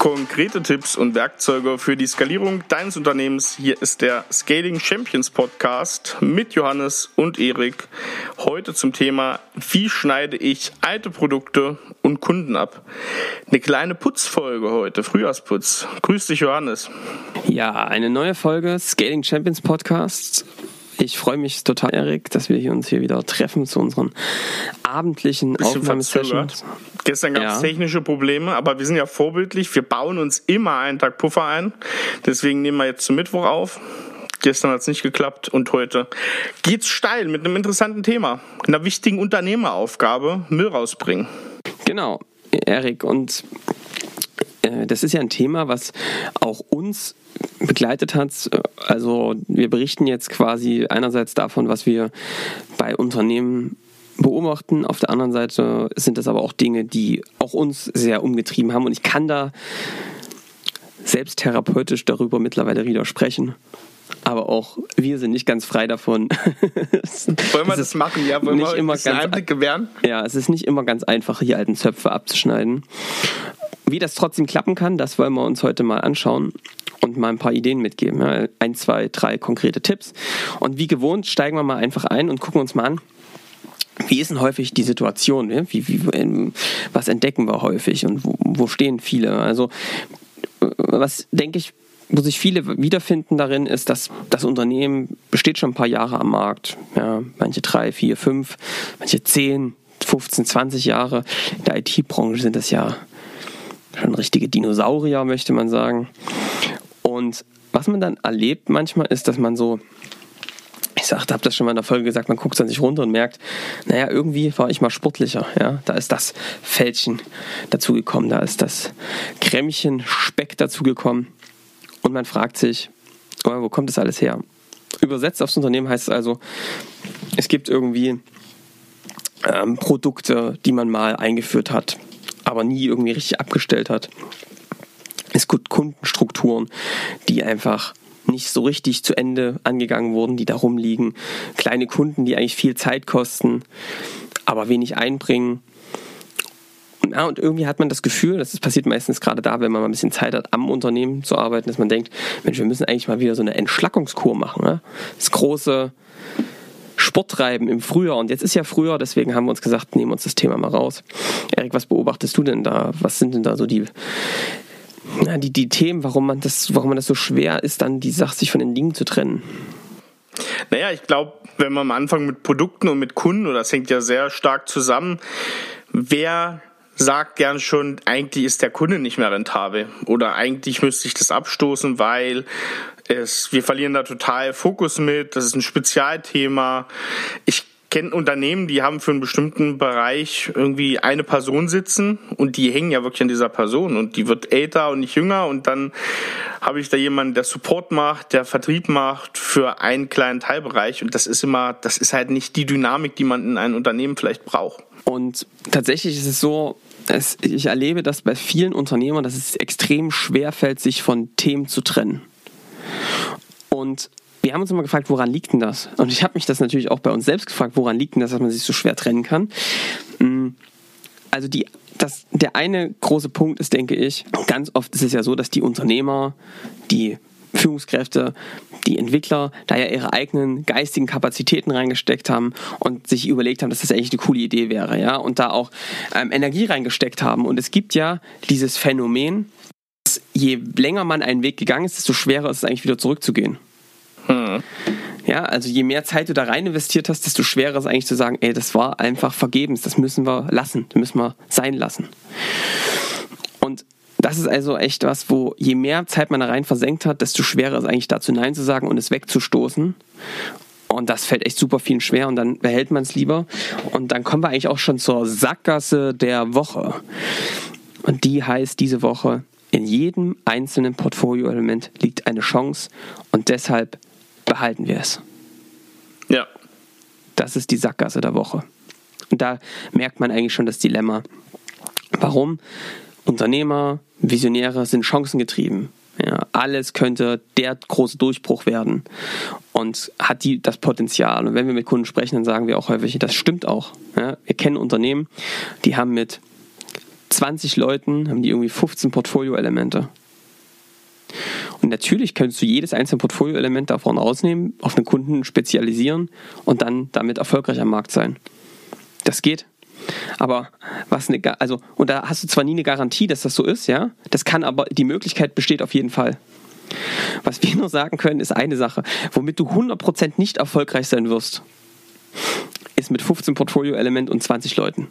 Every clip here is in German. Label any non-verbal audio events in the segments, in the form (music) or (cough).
konkrete Tipps und Werkzeuge für die Skalierung deines Unternehmens. Hier ist der Scaling Champions Podcast mit Johannes und Erik. Heute zum Thema, wie schneide ich alte Produkte und Kunden ab? Eine kleine Putzfolge heute, Frühjahrsputz. Grüß dich, Johannes. Ja, eine neue Folge Scaling Champions Podcast. Ich freue mich total, Erik, dass wir uns hier wieder treffen zu unseren abendlichen Aufnahmesessions. Gestern gab es ja. technische Probleme, aber wir sind ja vorbildlich. Wir bauen uns immer einen Tag Puffer ein. Deswegen nehmen wir jetzt zum Mittwoch auf. Gestern hat es nicht geklappt und heute geht's steil mit einem interessanten Thema, einer wichtigen Unternehmeraufgabe, Müll rausbringen. Genau, Erik. Und äh, das ist ja ein Thema, was auch uns begleitet hat. Also wir berichten jetzt quasi einerseits davon, was wir bei Unternehmen beobachten. Auf der anderen Seite sind das aber auch Dinge, die auch uns sehr umgetrieben haben. Und ich kann da selbst therapeutisch darüber mittlerweile widersprechen. Aber auch wir sind nicht ganz frei davon. (laughs) Wollen wir das machen? Ja, wollen wir immer ganz Einblick gewähren? Ja, es ist nicht immer ganz einfach, hier alten Zöpfe abzuschneiden. Wie das trotzdem klappen kann, das wollen wir uns heute mal anschauen und mal ein paar Ideen mitgeben. Ein, zwei, drei konkrete Tipps. Und wie gewohnt steigen wir mal einfach ein und gucken uns mal an, wie ist denn häufig die Situation? Wie, wie, ähm, was entdecken wir häufig und wo, wo stehen viele? Also, was denke ich, wo sich viele wiederfinden darin, ist, dass das Unternehmen besteht schon ein paar Jahre am Markt. Ja, manche drei, vier, fünf, manche zehn, 15, 20 Jahre. In der IT-Branche sind das ja schon richtige Dinosaurier, möchte man sagen. Und was man dann erlebt manchmal ist, dass man so, ich sagte, habe das schon mal in der Folge gesagt, man guckt dann sich runter und merkt, naja, irgendwie war ich mal sportlicher. Ja, da ist das Fältchen dazugekommen, da ist das Krämmchen Speck dazugekommen. Und man fragt sich, oh, wo kommt das alles her? Übersetzt aufs Unternehmen heißt es also, es gibt irgendwie ähm, Produkte, die man mal eingeführt hat aber nie irgendwie richtig abgestellt hat. Es gibt Kundenstrukturen, die einfach nicht so richtig zu Ende angegangen wurden, die da rumliegen. Kleine Kunden, die eigentlich viel Zeit kosten, aber wenig einbringen. Ja, und irgendwie hat man das Gefühl, das passiert meistens gerade da, wenn man mal ein bisschen Zeit hat, am Unternehmen zu arbeiten, dass man denkt, Mensch, wir müssen eigentlich mal wieder so eine Entschlackungskur machen. Ne? Das große Sport treiben im Frühjahr. Und jetzt ist ja Frühjahr, deswegen haben wir uns gesagt, nehmen uns das Thema mal raus. Erik, was beobachtest du denn da? Was sind denn da so die, na, die, die Themen, warum man, das, warum man das so schwer ist, dann die Sache sich von den Dingen zu trennen? Naja, ich glaube, wenn man am Anfang mit Produkten und mit Kunden, oder das hängt ja sehr stark zusammen, wer sagt gern schon, eigentlich ist der Kunde nicht mehr rentabel oder eigentlich müsste ich das abstoßen, weil es, wir verlieren da total Fokus mit, das ist ein Spezialthema. Ich kenne Unternehmen, die haben für einen bestimmten Bereich irgendwie eine Person sitzen und die hängen ja wirklich an dieser Person und die wird älter und nicht jünger und dann habe ich da jemanden, der Support macht, der Vertrieb macht für einen kleinen Teilbereich und das ist immer, das ist halt nicht die Dynamik, die man in einem Unternehmen vielleicht braucht. Und tatsächlich ist es so, es, ich erlebe das bei vielen Unternehmern, dass es extrem schwer fällt, sich von Themen zu trennen. Und wir haben uns immer gefragt, woran liegt denn das? Und ich habe mich das natürlich auch bei uns selbst gefragt, woran liegt denn das, dass man sich so schwer trennen kann? Mm, also die, das, der eine große Punkt ist, denke ich, ganz oft ist es ja so, dass die Unternehmer, die Führungskräfte, die Entwickler da ja ihre eigenen geistigen Kapazitäten reingesteckt haben und sich überlegt haben, dass das eigentlich eine coole Idee wäre, ja, und da auch ähm, Energie reingesteckt haben. Und es gibt ja dieses Phänomen, je länger man einen Weg gegangen ist, desto schwerer ist es eigentlich wieder zurückzugehen. Hm. Ja, also je mehr Zeit du da rein investiert hast, desto schwerer ist es eigentlich zu sagen, ey, das war einfach vergebens, das müssen wir lassen, das müssen wir sein lassen. Und das ist also echt was, wo je mehr Zeit man da rein versenkt hat, desto schwerer ist eigentlich dazu Nein zu sagen und es wegzustoßen. Und das fällt echt super vielen schwer und dann behält man es lieber. Und dann kommen wir eigentlich auch schon zur Sackgasse der Woche. Und die heißt diese Woche, in jedem einzelnen Portfolioelement liegt eine Chance und deshalb behalten wir es. Ja. Das ist die Sackgasse der Woche. Und da merkt man eigentlich schon das Dilemma. Warum? Unternehmer, Visionäre sind chancengetrieben. Ja, alles könnte der große Durchbruch werden und hat die das Potenzial. Und wenn wir mit Kunden sprechen, dann sagen wir auch häufig, das stimmt auch. Ja, wir kennen Unternehmen, die haben mit 20 Leuten haben die irgendwie 15 Portfolio-Elemente. Und natürlich könntest du jedes einzelne Portfolio-Element davon rausnehmen, auf einen Kunden spezialisieren und dann damit erfolgreich am Markt sein. Das geht. Aber was eine, also, und da hast du zwar nie eine Garantie, dass das so ist, ja. Das kann aber, die Möglichkeit besteht auf jeden Fall. Was wir nur sagen können, ist eine Sache, womit du 100% nicht erfolgreich sein wirst, ist mit 15 Portfolio-Element und 20 Leuten.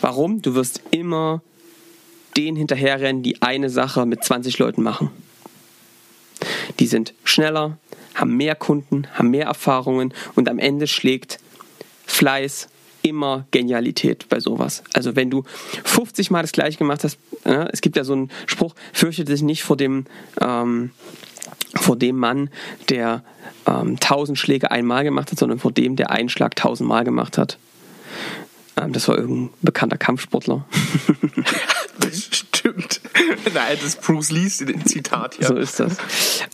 Warum? Du wirst immer den hinterherrennen, die eine Sache mit 20 Leuten machen. Die sind schneller, haben mehr Kunden, haben mehr Erfahrungen und am Ende schlägt Fleiß immer Genialität bei sowas. Also wenn du 50 Mal das gleiche gemacht hast, äh, es gibt ja so einen Spruch, fürchte dich nicht vor dem, ähm, vor dem Mann, der ähm, 1000 Schläge einmal gemacht hat, sondern vor dem, der einen Schlag 1000 Mal gemacht hat. Ähm, das war irgendein bekannter Kampfsportler. (laughs) Bestimmt. (laughs) Ein altes Bruce Lee's Zitat hier. So ist das.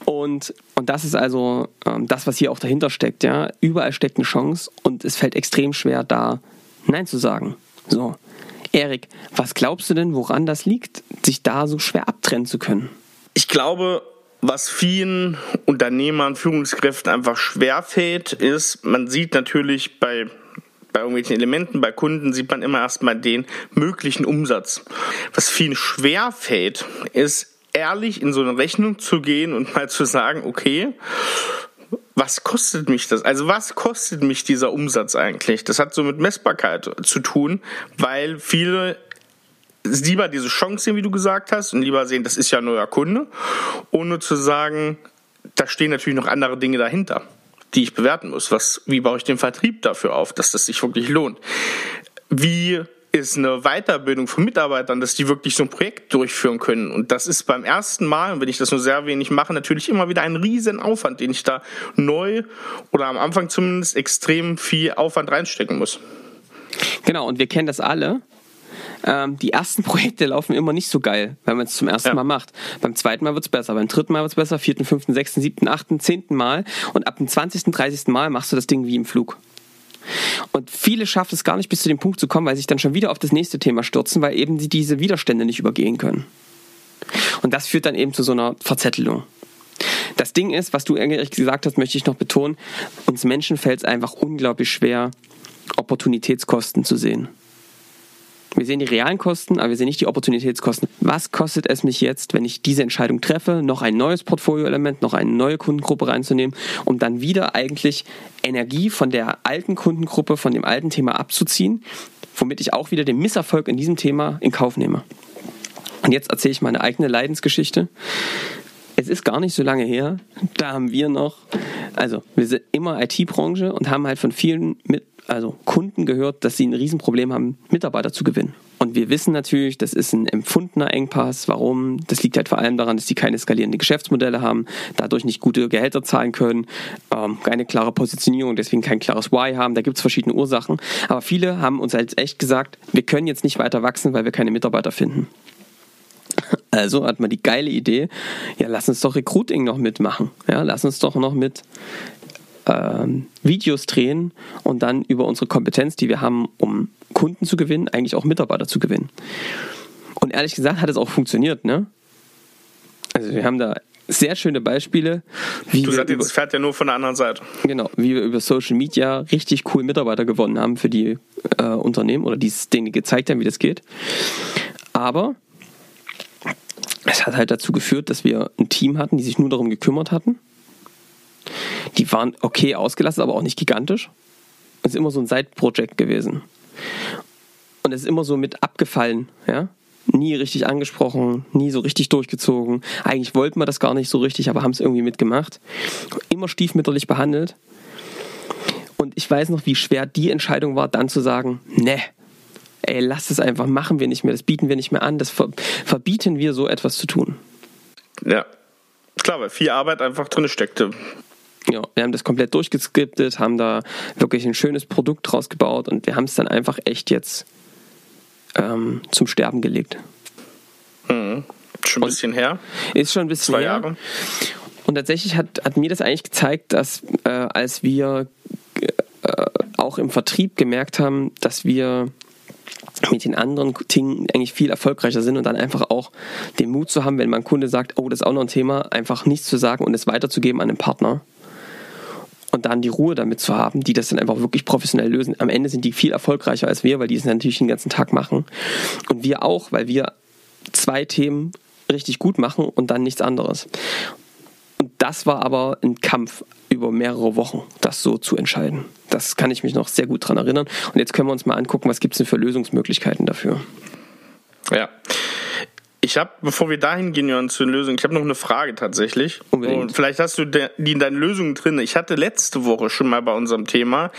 Und, und das ist also ähm, das, was hier auch dahinter steckt. Ja? Überall steckt eine Chance und es fällt extrem schwer, da Nein zu sagen. So. Erik, was glaubst du denn, woran das liegt, sich da so schwer abtrennen zu können? Ich glaube, was vielen Unternehmern, Führungskräften einfach schwerfällt, ist, man sieht natürlich bei bei irgendwelchen Elementen, bei Kunden sieht man immer erstmal den möglichen Umsatz. Was vielen schwer fällt, ist ehrlich in so eine Rechnung zu gehen und mal zu sagen, okay, was kostet mich das? Also was kostet mich dieser Umsatz eigentlich? Das hat so mit Messbarkeit zu tun, weil viele lieber diese Chance sehen, wie du gesagt hast, und lieber sehen, das ist ja ein neuer Kunde, ohne zu sagen, da stehen natürlich noch andere Dinge dahinter die ich bewerten muss. Was, wie baue ich den Vertrieb dafür auf, dass das sich wirklich lohnt? Wie ist eine Weiterbildung von Mitarbeitern, dass die wirklich so ein Projekt durchführen können. Und das ist beim ersten Mal, wenn ich das nur sehr wenig mache, natürlich immer wieder ein riesen Aufwand, den ich da neu oder am Anfang zumindest extrem viel Aufwand reinstecken muss. Genau, und wir kennen das alle ähm, die ersten (laughs) Projekte laufen immer nicht so geil, wenn man es zum ersten ja. Mal macht. Beim zweiten Mal wird es besser, beim dritten Mal wird es besser, vierten, fünften, sechsten, siebten, achten, zehnten Mal und ab dem zwanzigsten, dreißigsten Mal machst du das Ding wie im Flug. Und viele schaffen es gar nicht bis zu dem Punkt zu kommen, weil sie sich dann schon wieder auf das nächste Thema stürzen, weil eben sie diese Widerstände nicht übergehen können. Und das führt dann eben zu so einer Verzettelung. Das Ding ist, was du eigentlich gesagt hast, möchte ich noch betonen, uns Menschen fällt es einfach unglaublich schwer, Opportunitätskosten zu sehen. Wir sehen die realen Kosten, aber wir sehen nicht die Opportunitätskosten. Was kostet es mich jetzt, wenn ich diese Entscheidung treffe, noch ein neues Portfolioelement, noch eine neue Kundengruppe reinzunehmen, um dann wieder eigentlich Energie von der alten Kundengruppe, von dem alten Thema abzuziehen, womit ich auch wieder den Misserfolg in diesem Thema in Kauf nehme. Und jetzt erzähle ich meine eigene Leidensgeschichte. Es ist gar nicht so lange her, da haben wir noch, also wir sind immer IT-Branche und haben halt von vielen mit also Kunden gehört, dass sie ein Riesenproblem haben, Mitarbeiter zu gewinnen. Und wir wissen natürlich, das ist ein empfundener Engpass. Warum? Das liegt halt vor allem daran, dass sie keine skalierenden Geschäftsmodelle haben, dadurch nicht gute Gehälter zahlen können, ähm, keine klare Positionierung, deswegen kein klares Why haben. Da gibt es verschiedene Ursachen. Aber viele haben uns halt echt gesagt, wir können jetzt nicht weiter wachsen, weil wir keine Mitarbeiter finden. Also hat man die geile Idee, ja, lass uns doch Recruiting noch mitmachen. Ja, lass uns doch noch mit ähm, Videos drehen und dann über unsere Kompetenz, die wir haben, um Kunden zu gewinnen, eigentlich auch Mitarbeiter zu gewinnen. Und ehrlich gesagt hat es auch funktioniert, ne? Also wir haben da sehr schöne Beispiele. Wie du sagst, das fährt ja nur von der anderen Seite. Genau, wie wir über Social Media richtig cool Mitarbeiter gewonnen haben für die äh, Unternehmen oder die denen gezeigt haben, wie das geht. Aber es hat halt dazu geführt, dass wir ein Team hatten, die sich nur darum gekümmert hatten die waren okay ausgelastet, aber auch nicht gigantisch. Es ist immer so ein Side-Project gewesen. Und es ist immer so mit abgefallen, ja. Nie richtig angesprochen, nie so richtig durchgezogen. Eigentlich wollten wir das gar nicht so richtig, aber haben es irgendwie mitgemacht. Immer stiefmütterlich behandelt. Und ich weiß noch, wie schwer die Entscheidung war, dann zu sagen, ne, ey, lass es einfach, machen wir nicht mehr, das bieten wir nicht mehr an, das verbieten wir so etwas zu tun. Ja, klar, weil viel Arbeit einfach drin steckte. Ja, wir haben das komplett durchgeskriptet, haben da wirklich ein schönes Produkt draus gebaut und wir haben es dann einfach echt jetzt ähm, zum Sterben gelegt. Mhm. Schon ein bisschen her. Ist schon ein bisschen Zwei her. Jahre. Und tatsächlich hat, hat mir das eigentlich gezeigt, dass äh, als wir äh, auch im Vertrieb gemerkt haben, dass wir mit den anderen Dingen eigentlich viel erfolgreicher sind und dann einfach auch den Mut zu haben, wenn mein Kunde sagt, oh, das ist auch noch ein Thema, einfach nichts zu sagen und es weiterzugeben an den Partner und dann die Ruhe damit zu haben, die das dann einfach wirklich professionell lösen. Am Ende sind die viel erfolgreicher als wir, weil die es natürlich den ganzen Tag machen. Und wir auch, weil wir zwei Themen richtig gut machen und dann nichts anderes. Und das war aber ein Kampf über mehrere Wochen, das so zu entscheiden. Das kann ich mich noch sehr gut daran erinnern. Und jetzt können wir uns mal angucken, was gibt es denn für Lösungsmöglichkeiten dafür. Ja. Ich habe, bevor wir dahin gehen, Jörn, zu den Lösungen, ich habe noch eine Frage tatsächlich. Unbedingt. Und vielleicht hast du die in deinen Lösungen drin. Ich hatte letzte Woche schon mal bei unserem Thema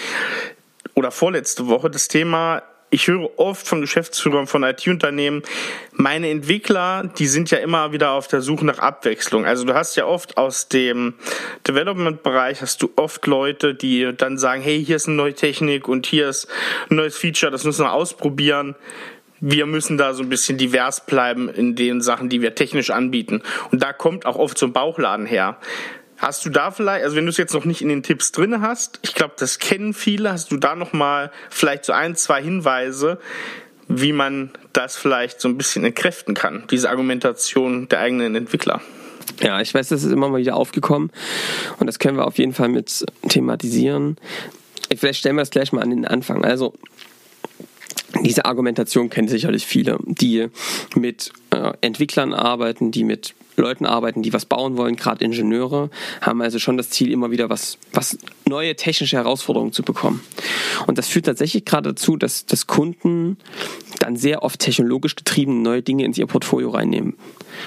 oder vorletzte Woche das Thema ich höre oft von Geschäftsführern von IT-Unternehmen, meine Entwickler, die sind ja immer wieder auf der Suche nach Abwechslung. Also du hast ja oft aus dem Development-Bereich hast du oft Leute, die dann sagen, hey, hier ist eine neue Technik und hier ist ein neues Feature, das müssen wir ausprobieren wir müssen da so ein bisschen divers bleiben in den Sachen, die wir technisch anbieten. Und da kommt auch oft so ein Bauchladen her. Hast du da vielleicht, also wenn du es jetzt noch nicht in den Tipps drin hast, ich glaube, das kennen viele, hast du da noch mal vielleicht so ein, zwei Hinweise, wie man das vielleicht so ein bisschen entkräften kann, diese Argumentation der eigenen Entwickler? Ja, ich weiß, das ist immer mal wieder aufgekommen und das können wir auf jeden Fall mit thematisieren. Vielleicht stellen wir es gleich mal an den Anfang. Also diese Argumentation kennen sicherlich viele, die mit äh, Entwicklern arbeiten, die mit Leuten arbeiten, die was bauen wollen, gerade Ingenieure, haben also schon das Ziel, immer wieder was, was neue technische Herausforderungen zu bekommen. Und das führt tatsächlich gerade dazu, dass, dass Kunden dann sehr oft technologisch getrieben neue Dinge ins ihr Portfolio reinnehmen.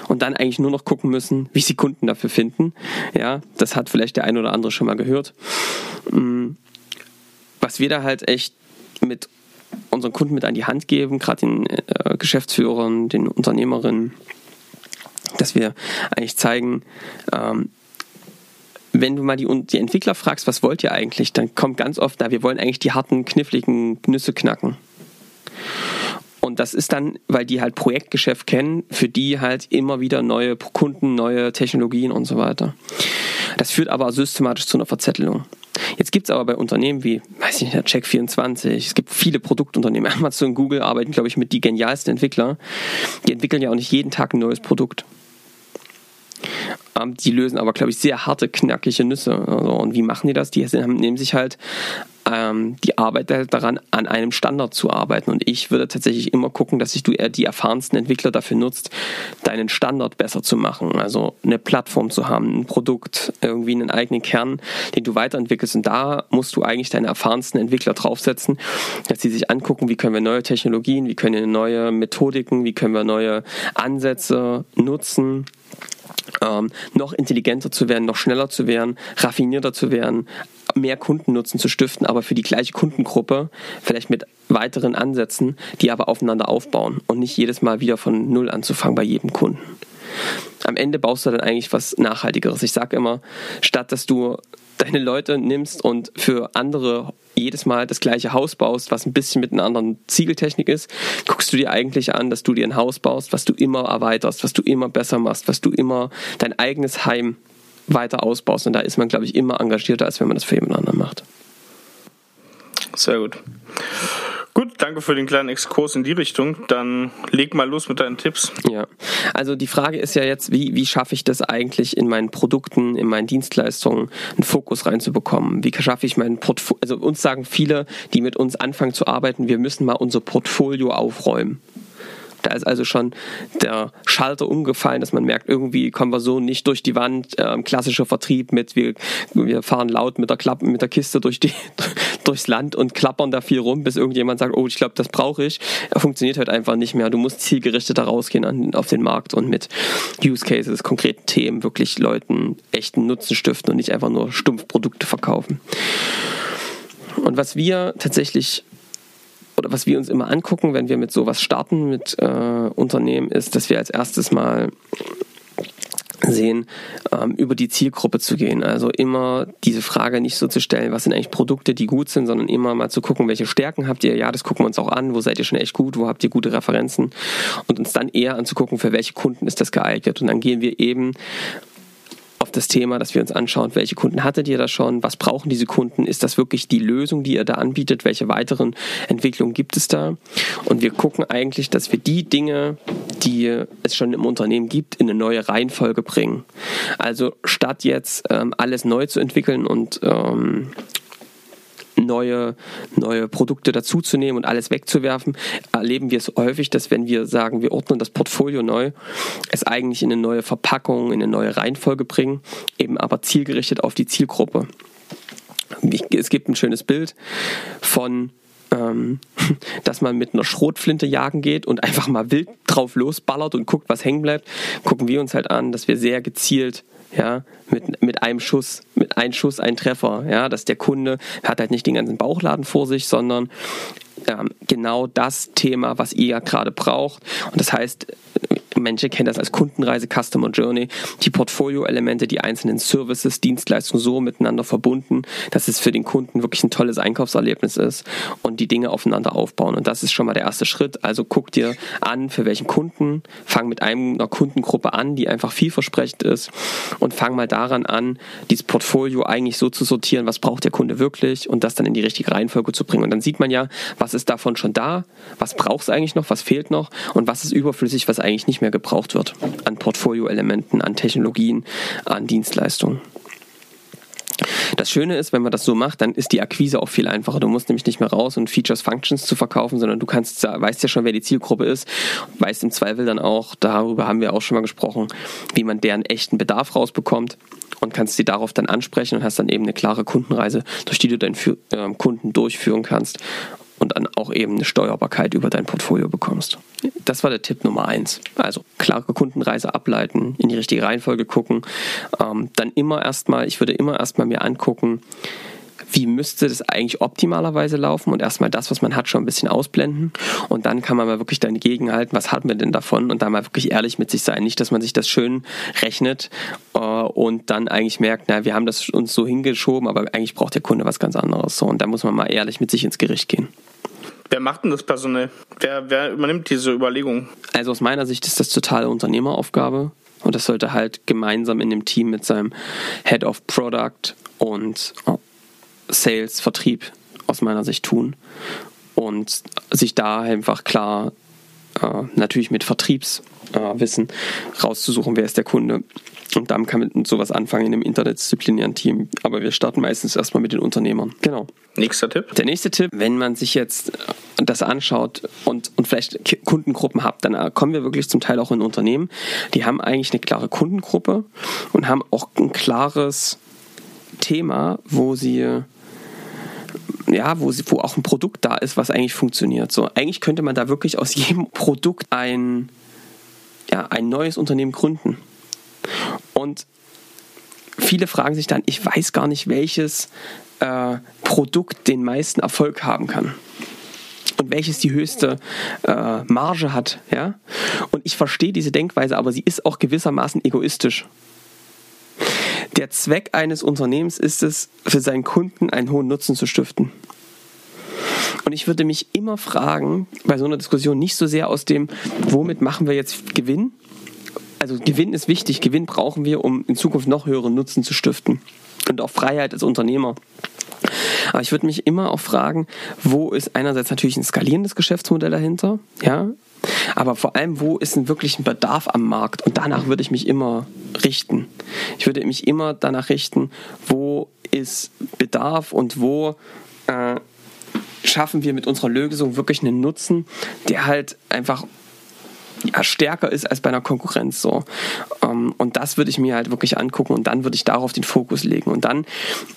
Und dann eigentlich nur noch gucken müssen, wie sie Kunden dafür finden. Ja, das hat vielleicht der ein oder andere schon mal gehört. Mm, was wir da halt echt mit unseren Kunden mit an die Hand geben, gerade den äh, Geschäftsführern, den Unternehmerinnen, dass wir eigentlich zeigen, ähm, wenn du mal die, die Entwickler fragst, was wollt ihr eigentlich, dann kommt ganz oft da, wir wollen eigentlich die harten, kniffligen Nüsse knacken. Und das ist dann, weil die halt Projektgeschäft kennen, für die halt immer wieder neue Kunden, neue Technologien und so weiter. Das führt aber systematisch zu einer Verzettelung. Jetzt gibt es aber bei Unternehmen wie, weiß ich nicht, Check24, es gibt viele Produktunternehmen, (laughs) Amazon, Google arbeiten, glaube ich, mit die genialsten Entwickler. Die entwickeln ja auch nicht jeden Tag ein neues Produkt. Ähm, die lösen aber, glaube ich, sehr harte, knackige Nüsse. Also, und wie machen die das? Die nehmen sich halt ähm, die Arbeit daran, an einem Standard zu arbeiten. Und ich würde tatsächlich immer gucken, dass sich du eher die erfahrensten Entwickler dafür nutzt, deinen Standard besser zu machen. Also eine Plattform zu haben, ein Produkt, irgendwie einen eigenen Kern, den du weiterentwickelst. Und da musst du eigentlich deine erfahrensten Entwickler draufsetzen, dass sie sich angucken, wie können wir neue Technologien, wie können wir neue Methodiken, wie können wir neue Ansätze nutzen, ähm, noch intelligenter zu werden, noch schneller zu werden, raffinierter zu werden, mehr Kundennutzen zu stiften, aber für die gleiche Kundengruppe, vielleicht mit weiteren Ansätzen, die aber aufeinander aufbauen und nicht jedes Mal wieder von Null anzufangen bei jedem Kunden. Am Ende baust du dann eigentlich was Nachhaltigeres. Ich sage immer, statt dass du deine Leute nimmst und für andere jedes Mal das gleiche Haus baust, was ein bisschen mit einer anderen Ziegeltechnik ist, guckst du dir eigentlich an, dass du dir ein Haus baust, was du immer erweiterst, was du immer besser machst, was du immer dein eigenes Heim weiter ausbaust. Und da ist man, glaube ich, immer engagierter, als wenn man das für jemand anderen macht. Sehr gut. Danke für den kleinen Exkurs in die Richtung. Dann leg mal los mit deinen Tipps. Ja, also die Frage ist ja jetzt, wie, wie schaffe ich das eigentlich in meinen Produkten, in meinen Dienstleistungen, einen Fokus reinzubekommen? Wie schaffe ich mein Portfolio? Also uns sagen viele, die mit uns anfangen zu arbeiten, wir müssen mal unser Portfolio aufräumen. Da ist also schon der Schalter umgefallen, dass man merkt, irgendwie kommen wir so nicht durch die Wand. Ähm, klassischer Vertrieb mit, wir, wir fahren laut mit der Klappe, mit der Kiste durch die, (laughs) durchs Land und klappern da viel rum, bis irgendjemand sagt, oh, ich glaube, das brauche ich. Er funktioniert halt einfach nicht mehr. Du musst zielgerichteter rausgehen an, auf den Markt und mit Use Cases, konkreten Themen wirklich Leuten echten Nutzen stiften und nicht einfach nur stumpf Produkte verkaufen. Und was wir tatsächlich oder was wir uns immer angucken, wenn wir mit sowas starten, mit äh, Unternehmen, ist, dass wir als erstes mal sehen, ähm, über die Zielgruppe zu gehen. Also immer diese Frage nicht so zu stellen, was sind eigentlich Produkte, die gut sind, sondern immer mal zu gucken, welche Stärken habt ihr. Ja, das gucken wir uns auch an. Wo seid ihr schon echt gut? Wo habt ihr gute Referenzen? Und uns dann eher anzugucken, für welche Kunden ist das geeignet. Und dann gehen wir eben auf das Thema, dass wir uns anschauen, welche Kunden hattet ihr da schon, was brauchen diese Kunden, ist das wirklich die Lösung, die ihr da anbietet, welche weiteren Entwicklungen gibt es da? Und wir gucken eigentlich, dass wir die Dinge, die es schon im Unternehmen gibt, in eine neue Reihenfolge bringen. Also statt jetzt ähm, alles neu zu entwickeln und ähm, neue, neue Produkte dazuzunehmen und alles wegzuwerfen, erleben wir es häufig, dass wenn wir sagen, wir ordnen das Portfolio neu, es eigentlich in eine neue Verpackung, in eine neue Reihenfolge bringen, eben aber zielgerichtet auf die Zielgruppe. Es gibt ein schönes Bild von ähm, (laughs) dass man mit einer Schrotflinte jagen geht und einfach mal wild drauf losballert und guckt, was hängen bleibt, gucken wir uns halt an, dass wir sehr gezielt ja, mit, mit einem Schuss, einem Schuss ein Treffer, ja, dass der Kunde hat halt nicht den ganzen Bauchladen vor sich, sondern ähm, genau das Thema, was ihr gerade braucht. Und das heißt, Manche kennen das als Kundenreise, Customer Journey, die Portfolio-Elemente, die einzelnen Services, Dienstleistungen so miteinander verbunden, dass es für den Kunden wirklich ein tolles Einkaufserlebnis ist und die Dinge aufeinander aufbauen. Und das ist schon mal der erste Schritt. Also guck dir an, für welchen Kunden, fang mit einer Kundengruppe an, die einfach vielversprechend ist und fang mal daran an, dieses Portfolio eigentlich so zu sortieren, was braucht der Kunde wirklich und das dann in die richtige Reihenfolge zu bringen. Und dann sieht man ja, was ist davon schon da, was braucht es eigentlich noch, was fehlt noch und was ist überflüssig, was eigentlich nicht mehr gebraucht wird an Portfolioelementen, an Technologien, an Dienstleistungen. Das Schöne ist, wenn man das so macht, dann ist die Akquise auch viel einfacher. Du musst nämlich nicht mehr raus und Features, Functions zu verkaufen, sondern du kannst, weißt ja schon, wer die Zielgruppe ist, weißt im Zweifel dann auch, darüber haben wir auch schon mal gesprochen, wie man deren echten Bedarf rausbekommt und kannst sie darauf dann ansprechen und hast dann eben eine klare Kundenreise, durch die du deinen ähm, Kunden durchführen kannst und dann auch eben eine Steuerbarkeit über dein Portfolio bekommst. Das war der Tipp Nummer eins. Also klare Kundenreise ableiten, in die richtige Reihenfolge gucken. Ähm, dann immer erstmal, ich würde immer erstmal mir angucken, wie müsste das eigentlich optimalerweise laufen und erstmal das, was man hat, schon ein bisschen ausblenden. Und dann kann man mal wirklich dann gegenhalten, was hat man denn davon und da mal wirklich ehrlich mit sich sein. Nicht, dass man sich das schön rechnet äh, und dann eigentlich merkt, na, wir haben das uns so hingeschoben, aber eigentlich braucht der Kunde was ganz anderes. So, und da muss man mal ehrlich mit sich ins Gericht gehen. Wer macht denn das personell? Wer, wer übernimmt diese Überlegung? Also aus meiner Sicht ist das totale Unternehmeraufgabe. Und das sollte halt gemeinsam in dem Team mit seinem Head of Product und äh, Sales, Vertrieb aus meiner Sicht tun. Und sich da einfach klar, äh, natürlich mit Vertriebswissen äh, rauszusuchen, wer ist der Kunde, und dann kann man sowas anfangen in einem interdisziplinären Team. Aber wir starten meistens erstmal mit den Unternehmern. Genau. Nächster Tipp? Der nächste Tipp, wenn man sich jetzt das anschaut und, und vielleicht Kundengruppen hat, dann kommen wir wirklich zum Teil auch in Unternehmen. Die haben eigentlich eine klare Kundengruppe und haben auch ein klares Thema, wo sie ja, wo, wo auch ein Produkt da ist, was eigentlich funktioniert. So, eigentlich könnte man da wirklich aus (laughs) jedem Produkt ein, ja, ein neues Unternehmen gründen. Und viele fragen sich dann, ich weiß gar nicht, welches äh, Produkt den meisten Erfolg haben kann und welches die höchste äh, Marge hat. Ja? Und ich verstehe diese Denkweise, aber sie ist auch gewissermaßen egoistisch. Der Zweck eines Unternehmens ist es, für seinen Kunden einen hohen Nutzen zu stiften. Und ich würde mich immer fragen, bei so einer Diskussion nicht so sehr aus dem, womit machen wir jetzt Gewinn, also Gewinn ist wichtig. Gewinn brauchen wir, um in Zukunft noch höheren Nutzen zu stiften. Und auch Freiheit als Unternehmer. Aber ich würde mich immer auch fragen, wo ist einerseits natürlich ein skalierendes Geschäftsmodell dahinter, ja, aber vor allem, wo ist denn wirklich ein Bedarf am Markt? Und danach würde ich mich immer richten. Ich würde mich immer danach richten, wo ist Bedarf und wo äh, schaffen wir mit unserer Lösung wirklich einen Nutzen, der halt einfach ja, stärker ist als bei einer Konkurrenz so. Ähm, und das würde ich mir halt wirklich angucken und dann würde ich darauf den Fokus legen. Und dann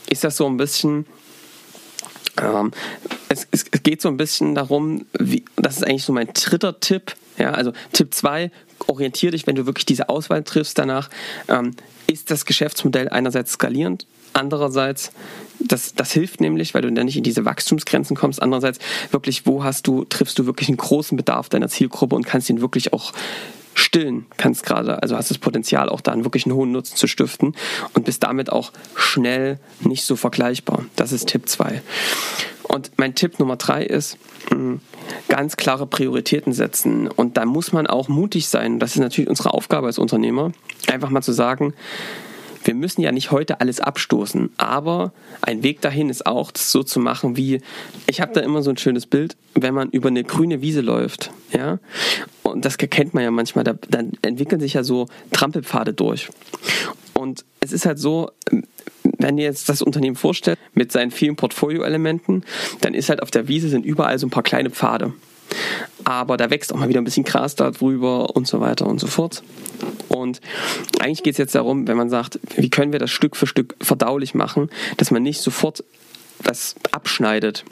ist das so ein bisschen, ähm, es, es, geht so ein bisschen darum, wie, das ist eigentlich so mein dritter Tipp. Ja, also Tipp 2, orientier dich, wenn du wirklich diese Auswahl triffst danach, ähm, ist das Geschäftsmodell einerseits skalierend, andererseits das, das hilft nämlich, weil du dann nicht in diese Wachstumsgrenzen kommst. Andererseits wirklich, wo hast du, triffst du wirklich einen großen Bedarf deiner Zielgruppe und kannst ihn wirklich auch stillen, kannst gerade, also hast das Potenzial auch da einen wirklich einen hohen Nutzen zu stiften und bist damit auch schnell nicht so vergleichbar. Das ist Tipp 2. Und mein Tipp Nummer 3 ist, hm, ganz klare Prioritäten setzen. Und da muss man auch mutig sein. Das ist natürlich unsere Aufgabe als Unternehmer, einfach mal zu sagen, wir müssen ja nicht heute alles abstoßen, aber ein Weg dahin ist auch, das so zu machen wie, ich habe da immer so ein schönes Bild, wenn man über eine grüne Wiese läuft, ja, und das kennt man ja manchmal, da, dann entwickeln sich ja so Trampelpfade durch. Und es ist halt so, wenn ihr jetzt das Unternehmen vorstellt mit seinen vielen Portfolioelementen, dann ist halt auf der Wiese sind überall so ein paar kleine Pfade. Aber da wächst auch mal wieder ein bisschen Gras darüber und so weiter und so fort. Und eigentlich geht es jetzt darum, wenn man sagt, wie können wir das Stück für Stück verdaulich machen, dass man nicht sofort das abschneidet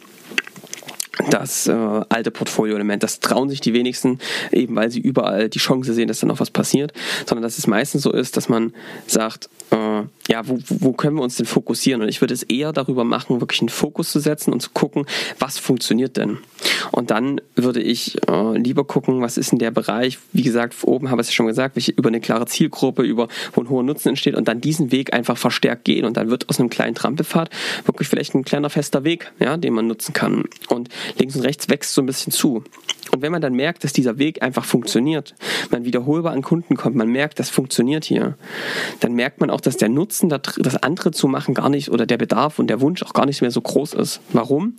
das äh, alte Portfolio-Element. Das trauen sich die wenigsten, eben weil sie überall die Chance sehen, dass da noch was passiert, sondern dass es meistens so ist, dass man sagt, äh, ja, wo, wo können wir uns denn fokussieren? Und ich würde es eher darüber machen, wirklich einen Fokus zu setzen und zu gucken, was funktioniert denn? Und dann würde ich äh, lieber gucken, was ist in der Bereich, wie gesagt, oben habe ich es schon gesagt, über eine klare Zielgruppe, über wo ein hoher Nutzen entsteht und dann diesen Weg einfach verstärkt gehen. Und dann wird aus einem kleinen Trampelpfad wirklich vielleicht ein kleiner fester Weg, ja, den man nutzen kann. Und links und rechts wächst so ein bisschen zu. Und wenn man dann merkt, dass dieser Weg einfach funktioniert, man wiederholbar an Kunden kommt, man merkt, das funktioniert hier, dann merkt man auch, dass der Nutzen, das andere zu machen, gar nicht oder der Bedarf und der Wunsch auch gar nicht mehr so groß ist. Warum?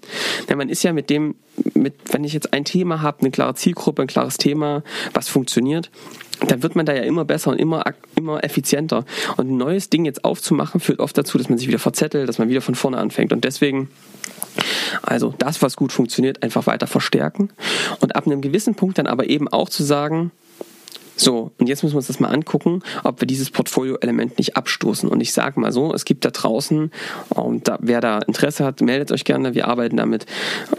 Denn man ist ja mit dem, mit, wenn ich jetzt ein Thema habe, eine klare Zielgruppe, ein klares Thema, was funktioniert, dann wird man da ja immer besser und immer, immer effizienter. Und ein neues Ding jetzt aufzumachen, führt oft dazu, dass man sich wieder verzettelt, dass man wieder von vorne anfängt. Und deswegen also das, was gut funktioniert, einfach weiter verstärken und ab einem gewissen Punkt dann aber eben auch zu sagen, so, und jetzt müssen wir uns das mal angucken, ob wir dieses Portfolio-Element nicht abstoßen. Und ich sage mal so, es gibt da draußen, und da, wer da Interesse hat, meldet euch gerne. Wir arbeiten da mit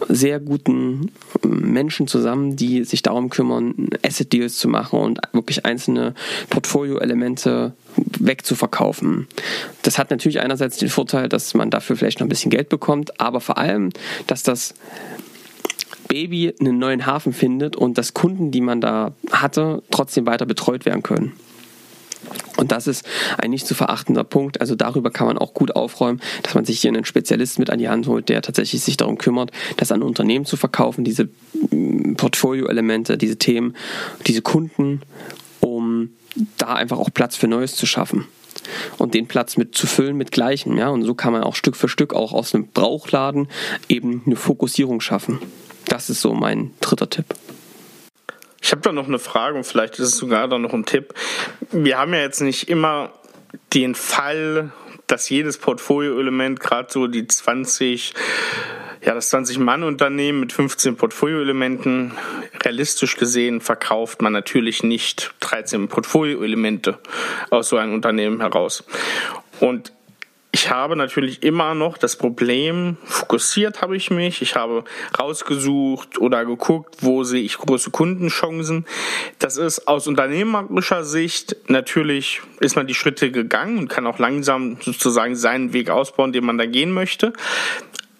sehr guten Menschen zusammen, die sich darum kümmern, Asset-Deals zu machen und wirklich einzelne Portfolio-Elemente wegzuverkaufen. Das hat natürlich einerseits den Vorteil, dass man dafür vielleicht noch ein bisschen Geld bekommt, aber vor allem, dass das Baby einen neuen Hafen findet und dass Kunden, die man da hatte, trotzdem weiter betreut werden können. Und das ist ein nicht zu verachtender Punkt. Also darüber kann man auch gut aufräumen, dass man sich hier einen Spezialisten mit an die Hand holt, der tatsächlich sich darum kümmert, das an Unternehmen zu verkaufen, diese mm, Portfolio-Elemente, diese Themen, diese Kunden, um da einfach auch Platz für Neues zu schaffen und den Platz mit zu füllen mit Gleichen. Ja? Und so kann man auch Stück für Stück auch aus einem Brauchladen eben eine Fokussierung schaffen. Das ist so mein dritter Tipp. Ich habe da noch eine Frage und vielleicht ist es sogar da noch ein Tipp. Wir haben ja jetzt nicht immer den Fall, dass jedes Portfolioelement, gerade so die 20, ja, das 20-Mann-Unternehmen mit 15 Portfolioelementen, realistisch gesehen verkauft man natürlich nicht 13 Portfolioelemente aus so einem Unternehmen heraus. Und ich habe natürlich immer noch das Problem, fokussiert habe ich mich, ich habe rausgesucht oder geguckt, wo sehe ich große Kundenchancen. Das ist aus unternehmerischer Sicht natürlich, ist man die Schritte gegangen und kann auch langsam sozusagen seinen Weg ausbauen, den man da gehen möchte.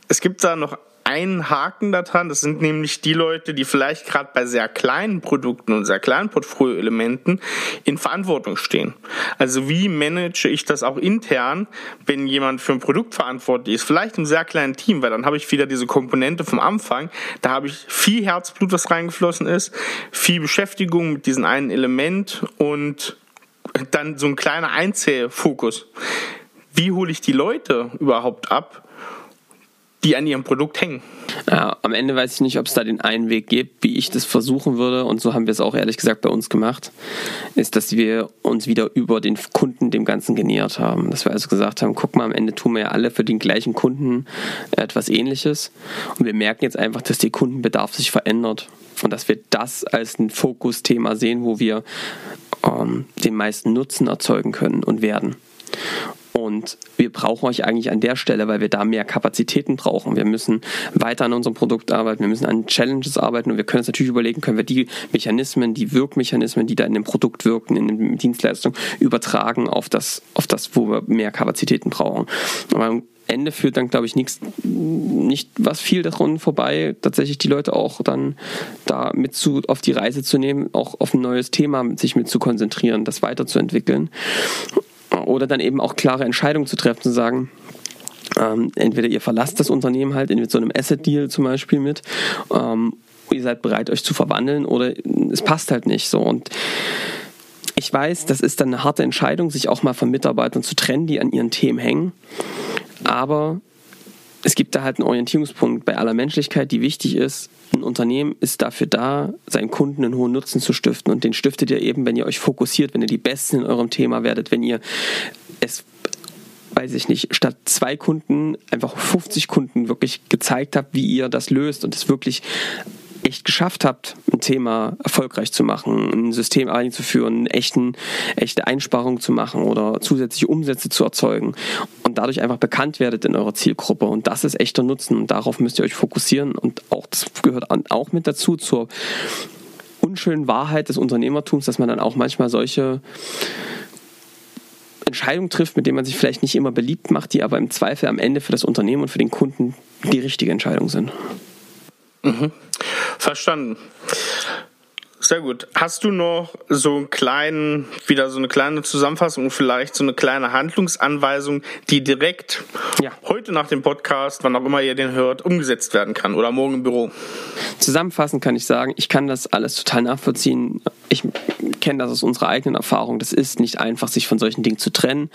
Es gibt da noch einen Haken daran. Das sind nämlich die Leute, die vielleicht gerade bei sehr kleinen Produkten und sehr kleinen Portfolioelementen in Verantwortung stehen. Also wie manage ich das auch intern, wenn jemand für ein Produkt verantwortlich ist, vielleicht im sehr kleinen Team, weil dann habe ich wieder diese Komponente vom Anfang, da habe ich viel Herzblut, was reingeflossen ist, viel Beschäftigung mit diesem einen Element und dann so ein kleiner Einzelfokus. Wie hole ich die Leute überhaupt ab? Die an ihrem Produkt hängen. Ja, am Ende weiß ich nicht, ob es da den einen Weg gibt, wie ich das versuchen würde, und so haben wir es auch ehrlich gesagt bei uns gemacht, ist, dass wir uns wieder über den Kunden dem Ganzen genähert haben. Dass wir also gesagt haben, guck mal, am Ende tun wir ja alle für den gleichen Kunden etwas ähnliches. Und wir merken jetzt einfach, dass der Kundenbedarf sich verändert. Und dass wir das als ein Fokusthema sehen, wo wir ähm, den meisten Nutzen erzeugen können und werden. Und wir brauchen euch eigentlich an der Stelle, weil wir da mehr Kapazitäten brauchen. Wir müssen weiter an unserem Produkt arbeiten, wir müssen an Challenges arbeiten und wir können uns natürlich überlegen, können wir die Mechanismen, die Wirkmechanismen, die da in dem Produkt wirken, in der Dienstleistung, übertragen auf das, auf das, wo wir mehr Kapazitäten brauchen. Aber am Ende führt dann, glaube ich, nichts, nicht was viel daran vorbei, tatsächlich die Leute auch dann da mit zu, auf die Reise zu nehmen, auch auf ein neues Thema sich mit zu konzentrieren, das weiterzuentwickeln oder dann eben auch klare Entscheidungen zu treffen, zu sagen, ähm, entweder ihr verlasst das Unternehmen halt in so einem Asset-Deal zum Beispiel mit, ähm, ihr seid bereit, euch zu verwandeln oder es passt halt nicht so. Und ich weiß, das ist dann eine harte Entscheidung, sich auch mal von Mitarbeitern zu trennen, die an ihren Themen hängen. Aber es gibt da halt einen Orientierungspunkt bei aller Menschlichkeit, die wichtig ist. Ein Unternehmen ist dafür da, seinen Kunden einen hohen Nutzen zu stiften. Und den stiftet ihr eben, wenn ihr euch fokussiert, wenn ihr die Besten in eurem Thema werdet, wenn ihr es weiß ich nicht, statt zwei Kunden einfach 50 Kunden wirklich gezeigt habt, wie ihr das löst und es wirklich echt geschafft habt, ein Thema erfolgreich zu machen, ein System einzuführen, echten, echte Einsparungen zu machen oder zusätzliche Umsätze zu erzeugen und dadurch einfach bekannt werdet in eurer Zielgruppe. Und das ist echter Nutzen und darauf müsst ihr euch fokussieren und auch das gehört auch mit dazu zur unschönen Wahrheit des Unternehmertums, dass man dann auch manchmal solche Entscheidungen trifft, mit denen man sich vielleicht nicht immer beliebt macht, die aber im Zweifel am Ende für das Unternehmen und für den Kunden die richtige Entscheidung sind. Mhm. Verstanden. Sehr gut. Hast du noch so einen kleinen, wieder so eine kleine Zusammenfassung, vielleicht so eine kleine Handlungsanweisung, die direkt ja. heute nach dem Podcast, wann auch immer ihr den hört, umgesetzt werden kann oder morgen im Büro? Zusammenfassend kann ich sagen, ich kann das alles total nachvollziehen. Ich kenne das aus unserer eigenen Erfahrung. Das ist nicht einfach, sich von solchen Dingen zu trennen.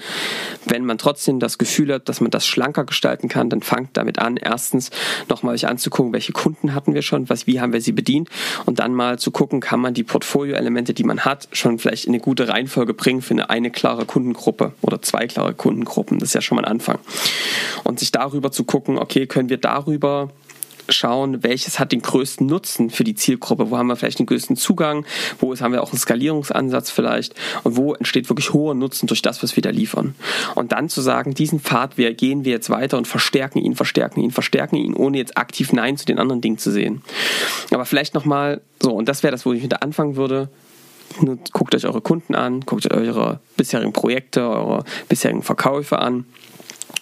Wenn man trotzdem das Gefühl hat, dass man das schlanker gestalten kann, dann fangt damit an, erstens nochmal euch anzugucken, welche Kunden hatten wir schon, was, wie haben wir sie bedient und dann mal zu gucken, kann man die Portfolioelemente, die man hat, schon vielleicht in eine gute Reihenfolge bringen für eine, eine klare Kundengruppe oder zwei klare Kundengruppen. Das ist ja schon mal ein Anfang. Und sich darüber zu gucken, okay, können wir darüber schauen, welches hat den größten Nutzen für die Zielgruppe, wo haben wir vielleicht den größten Zugang, wo haben wir auch einen Skalierungsansatz vielleicht? Und wo entsteht wirklich hoher Nutzen durch das, was wir da liefern. Und dann zu sagen, diesen Pfad wir, gehen wir jetzt weiter und verstärken ihn, verstärken ihn, verstärken ihn, ohne jetzt aktiv Nein zu den anderen Dingen zu sehen. Aber vielleicht nochmal so, und das wäre das, wo ich wieder anfangen würde, guckt euch eure Kunden an, guckt euch eure bisherigen Projekte, eure bisherigen Verkäufe an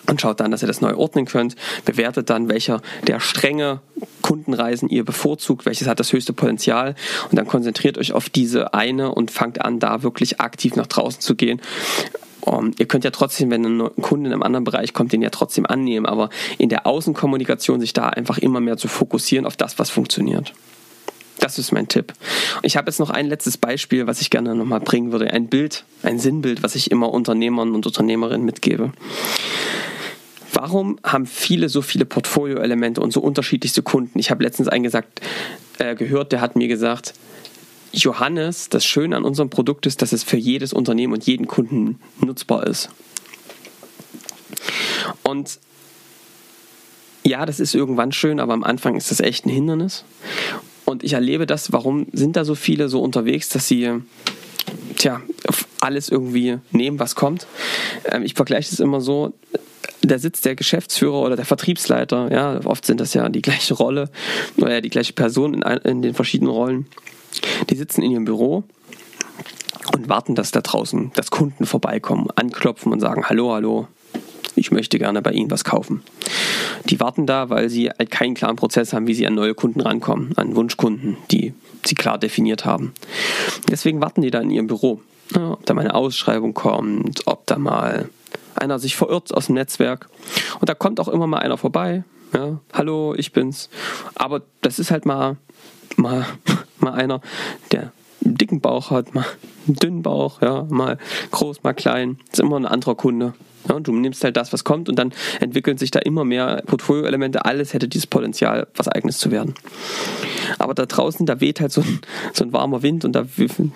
und schaut dann, dass ihr das neu ordnen könnt. Bewertet dann, welcher der strenge Kundenreisen ihr bevorzugt, welches hat das höchste Potenzial und dann konzentriert euch auf diese eine und fangt an, da wirklich aktiv nach draußen zu gehen. Um, ihr könnt ja trotzdem, wenn ein Kunde in einem anderen Bereich kommt, den ja trotzdem annehmen, aber in der Außenkommunikation sich da einfach immer mehr zu fokussieren auf das, was funktioniert. Das ist mein Tipp. Ich habe jetzt noch ein letztes Beispiel, was ich gerne nochmal bringen würde. Ein Bild, ein Sinnbild, was ich immer Unternehmern und Unternehmerinnen mitgebe. Warum haben viele so viele Portfolioelemente und so unterschiedlichste Kunden? Ich habe letztens einen gesagt, äh, gehört, der hat mir gesagt, Johannes, das Schöne an unserem Produkt ist, dass es für jedes Unternehmen und jeden Kunden nutzbar ist. Und ja, das ist irgendwann schön, aber am Anfang ist das echt ein Hindernis. Und ich erlebe das, warum sind da so viele so unterwegs, dass sie tja, alles irgendwie nehmen, was kommt. Ähm, ich vergleiche es immer so, da sitzt der Geschäftsführer oder der Vertriebsleiter, ja, oft sind das ja die gleiche Rolle oder die gleiche Person in, in den verschiedenen Rollen. Die sitzen in ihrem Büro und warten, dass da draußen, dass Kunden vorbeikommen, anklopfen und sagen, hallo, hallo, ich möchte gerne bei Ihnen was kaufen. Die warten da, weil sie halt keinen klaren Prozess haben, wie sie an neue Kunden rankommen, an Wunschkunden, die sie klar definiert haben. Deswegen warten die da in ihrem Büro, ja, ob da mal eine Ausschreibung kommt, ob da mal einer sich verirrt aus dem Netzwerk. Und da kommt auch immer mal einer vorbei. Ja, hallo, ich bin's. Aber das ist halt mal, mal, (laughs) mal einer, der einen dicken Bauch hat, mal einen dünnen Bauch, ja, mal groß, mal klein. Das ist immer ein anderer Kunde. Ja, du nimmst halt das, was kommt und dann entwickeln sich da immer mehr Portfolioelemente. Alles hätte dieses Potenzial, was eigenes zu werden. Aber da draußen, da weht halt so ein, so ein warmer Wind und da,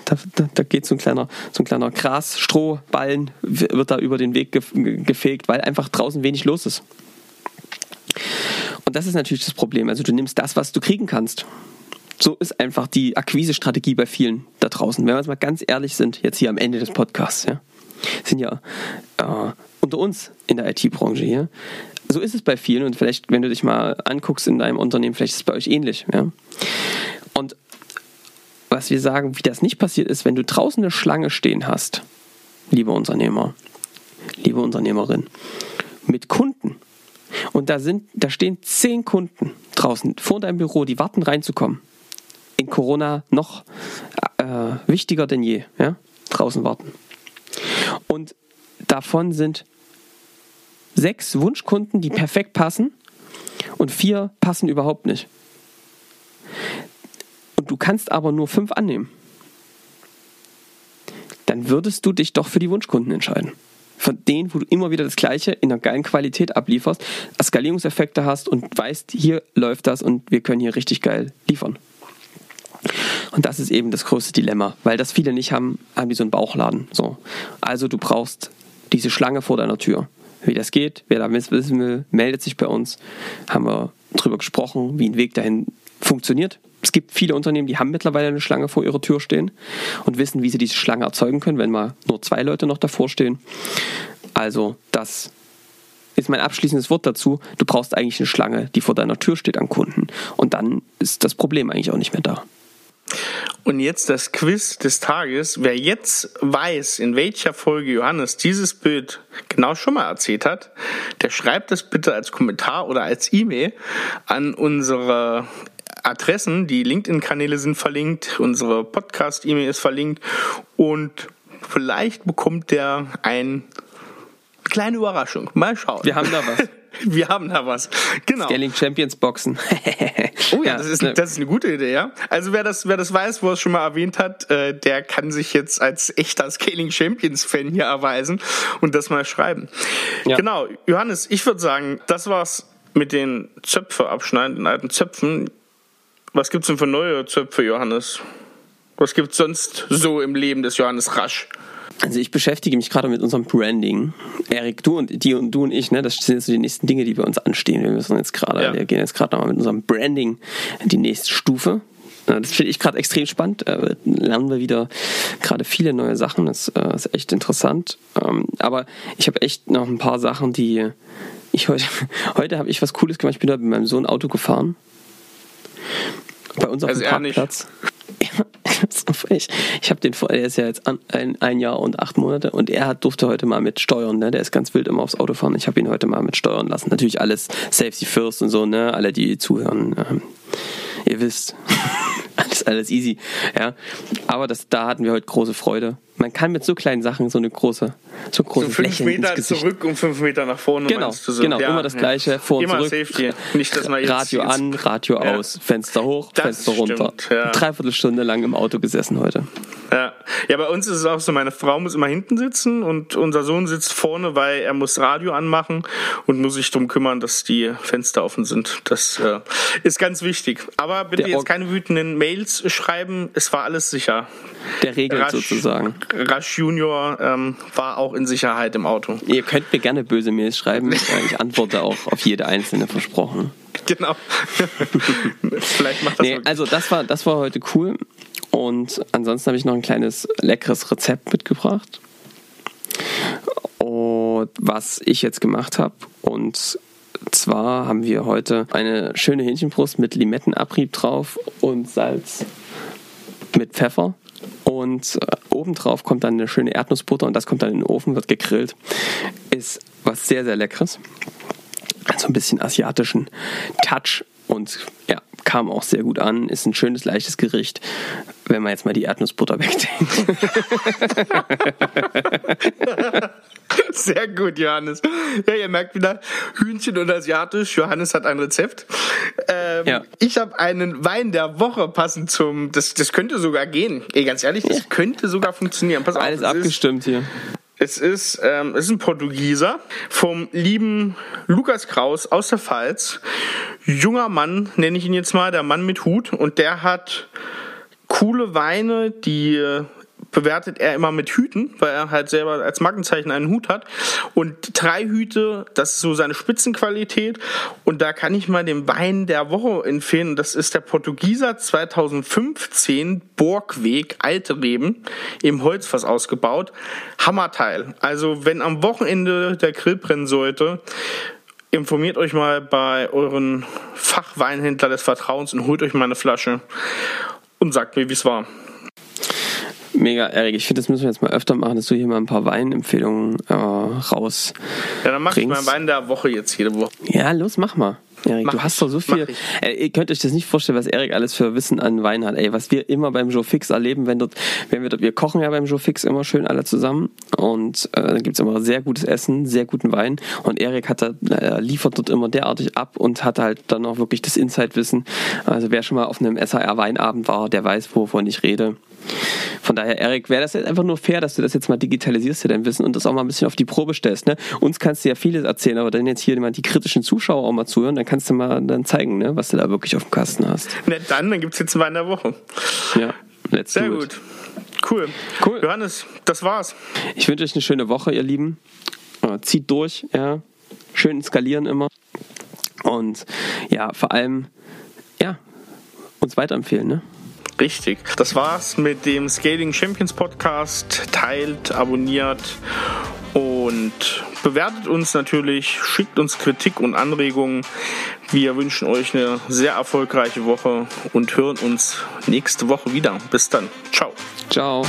da, da geht so ein kleiner, so ein kleiner Gras-Strohballen, wird da über den Weg gefegt, weil einfach draußen wenig los ist. Und das ist natürlich das Problem. Also du nimmst das, was du kriegen kannst. So ist einfach die Akquise-Strategie bei vielen da draußen. Wenn wir jetzt mal ganz ehrlich sind, jetzt hier am Ende des Podcasts, ja, sind ja äh, unter uns in der IT-Branche hier. So ist es bei vielen und vielleicht, wenn du dich mal anguckst in deinem Unternehmen, vielleicht ist es bei euch ähnlich. Ja? Und was wir sagen, wie das nicht passiert ist, wenn du draußen eine Schlange stehen hast, lieber Unternehmer, liebe Unternehmerin, mit Kunden. Und da sind, da stehen zehn Kunden draußen vor deinem Büro, die warten reinzukommen. In Corona noch äh, wichtiger denn je, ja? Draußen warten. Und davon sind sechs Wunschkunden, die perfekt passen und vier passen überhaupt nicht. Und du kannst aber nur fünf annehmen. Dann würdest du dich doch für die Wunschkunden entscheiden. Von denen, wo du immer wieder das Gleiche in einer geilen Qualität ablieferst, Skalierungseffekte hast und weißt, hier läuft das und wir können hier richtig geil liefern. Und das ist eben das größte Dilemma, weil das viele nicht haben, haben die so einen Bauchladen. So. Also du brauchst diese Schlange vor deiner Tür. Wie das geht, wer da wissen will, meldet sich bei uns. Haben wir drüber gesprochen, wie ein Weg dahin funktioniert. Es gibt viele Unternehmen, die haben mittlerweile eine Schlange vor ihrer Tür stehen und wissen, wie sie diese Schlange erzeugen können, wenn mal nur zwei Leute noch davor stehen. Also das ist mein abschließendes Wort dazu. Du brauchst eigentlich eine Schlange, die vor deiner Tür steht an Kunden. Und dann ist das Problem eigentlich auch nicht mehr da. Und jetzt das Quiz des Tages. Wer jetzt weiß, in welcher Folge Johannes dieses Bild genau schon mal erzählt hat, der schreibt das bitte als Kommentar oder als E-Mail an unsere Adressen. Die LinkedIn-Kanäle sind verlinkt, unsere Podcast-E-Mail ist verlinkt und vielleicht bekommt der eine kleine Überraschung. Mal schauen. Wir haben da was. (laughs) (laughs) Wir haben da was. Genau. Scaling Champions Boxen. (laughs) oh ja, das ist, das ist eine gute Idee, ja. Also wer das, wer das weiß, wo er es schon mal erwähnt hat, äh, der kann sich jetzt als echter Scaling Champions Fan hier erweisen und das mal schreiben. Ja. Genau, Johannes, ich würde sagen, das war's mit den Zöpfe abschneiden, den alten Zöpfen. Was gibt's denn für neue Zöpfe, Johannes? Was gibt's sonst so im Leben des Johannes Rasch? Also ich beschäftige mich gerade mit unserem Branding. Erik, du und die und du und ich, ne, das sind jetzt so die nächsten Dinge, die bei uns anstehen. Wir müssen jetzt gerade, ja. wir gehen jetzt gerade nochmal mit unserem Branding in die nächste Stufe. Das finde ich gerade extrem spannend. Äh, lernen wir wieder gerade viele neue Sachen. Das äh, ist echt interessant. Ähm, aber ich habe echt noch ein paar Sachen, die ich heute, (laughs) heute habe ich was Cooles gemacht. Ich bin heute mit meinem Sohn Auto gefahren. Bei uns auf also dem Parkplatz. Ich, ich habe den vor, er ist ja jetzt ein, ein Jahr und acht Monate und er hat, durfte heute mal mit steuern, ne? Der ist ganz wild immer aufs Auto fahren. Ich habe ihn heute mal mit steuern lassen. Natürlich alles Safety First und so, ne? Alle, die zuhören, ähm, ihr wisst. (laughs) alles, alles easy. Ja. Aber das, da hatten wir heute große Freude. Man kann mit so kleinen Sachen so eine große, so große so fünf Fläche Meter zurück und fünf Meter nach vorne. Genau, so. genau, ja, immer das Gleiche, vor und immer zurück. Safety. Nicht, dass man jetzt Radio jetzt an, Radio ja. aus, Fenster hoch, das Fenster runter. Stimmt, ja. Dreiviertel Stunde lang im Auto gesessen heute. Ja. ja, bei uns ist es auch so, meine Frau muss immer hinten sitzen und unser Sohn sitzt vorne, weil er muss Radio anmachen und muss sich darum kümmern, dass die Fenster offen sind. Das äh, ist ganz wichtig. Aber bitte Der jetzt keine wütenden Mails schreiben, es war alles sicher. Der regelt Rasch, sozusagen. Rasch Junior ähm, war auch in Sicherheit im Auto. Ihr könnt mir gerne böse Mails schreiben. (laughs) ich antworte auch auf jede einzelne versprochen. Genau. (laughs) Vielleicht macht das nee, Also das war, das war heute cool. Und ansonsten habe ich noch ein kleines leckeres Rezept mitgebracht. Und was ich jetzt gemacht habe. Und zwar haben wir heute eine schöne Hähnchenbrust mit Limettenabrieb drauf und Salz mit Pfeffer. Und äh, obendrauf kommt dann eine schöne Erdnussbutter und das kommt dann in den Ofen, wird gegrillt. Ist was sehr, sehr Leckeres. Also ein bisschen asiatischen Touch und ja, kam auch sehr gut an. Ist ein schönes, leichtes Gericht, wenn man jetzt mal die Erdnussbutter wegdenkt. (laughs) Sehr gut, Johannes. Ja, ihr merkt wieder, Hühnchen und Asiatisch. Johannes hat ein Rezept. Ähm, ja. Ich habe einen Wein der Woche passend zum. Das, das könnte sogar gehen. Ey, ganz ehrlich, das ja. könnte sogar funktionieren. Pass auf, Alles abgestimmt ist, hier. Es ist, ähm, es ist ein Portugieser vom lieben Lukas Kraus aus der Pfalz. Junger Mann, nenne ich ihn jetzt mal, der Mann mit Hut. Und der hat coole Weine, die bewertet er immer mit Hüten, weil er halt selber als Markenzeichen einen Hut hat. Und drei Hüte, das ist so seine Spitzenqualität. Und da kann ich mal den Wein der Woche empfehlen. Das ist der Portugieser 2015 Borgweg Alte Reben im Holzfass ausgebaut. Hammerteil. Also wenn am Wochenende der Grill brennen sollte, informiert euch mal bei euren Fachweinhändler des Vertrauens und holt euch mal eine Flasche und sagt mir, wie es war. Mega, Erik. Ich finde, das müssen wir jetzt mal öfter machen, dass du hier mal ein paar Weinempfehlungen äh, raus. Ja, dann mach ich meinen Wein der Woche jetzt jede Woche. Ja, los, mach mal. Erik, du hast doch so viel. Ey, ihr könnt euch das nicht vorstellen, was Erik alles für Wissen an Wein hat. Ey, was wir immer beim Joe Fix erleben, wenn dort, wenn wir dort, wir kochen ja beim Joe Fix immer schön alle zusammen und äh, dann gibt's immer sehr gutes Essen, sehr guten Wein und Erik hat da, äh, liefert dort immer derartig ab und hat halt dann auch wirklich das Insight-Wissen. Also wer schon mal auf einem SAR Weinabend war, der weiß, wovon ich rede. Von daher, Erik, wäre das jetzt einfach nur fair, dass du das jetzt mal digitalisierst, dein Wissen und das auch mal ein bisschen auf die Probe stellst. Ne? Uns kannst du ja vieles erzählen, aber wenn jetzt hier mal die kritischen Zuschauer auch mal zuhören, dann kannst du mal dann zeigen, ne, was du da wirklich auf dem Kasten hast. Ne, dann, dann gibt's jetzt mal in der Woche. Ja, let's Sehr do it. gut. Cool. Cool. Johannes, das war's. Ich wünsche euch eine schöne Woche, ihr Lieben. Äh, Zieht durch, ja. Schön skalieren immer. Und ja, vor allem, ja, uns weiterempfehlen, ne? Richtig. Das war's mit dem Scaling Champions Podcast. Teilt, abonniert und bewertet uns natürlich, schickt uns Kritik und Anregungen. Wir wünschen euch eine sehr erfolgreiche Woche und hören uns nächste Woche wieder. Bis dann. Ciao. Ciao.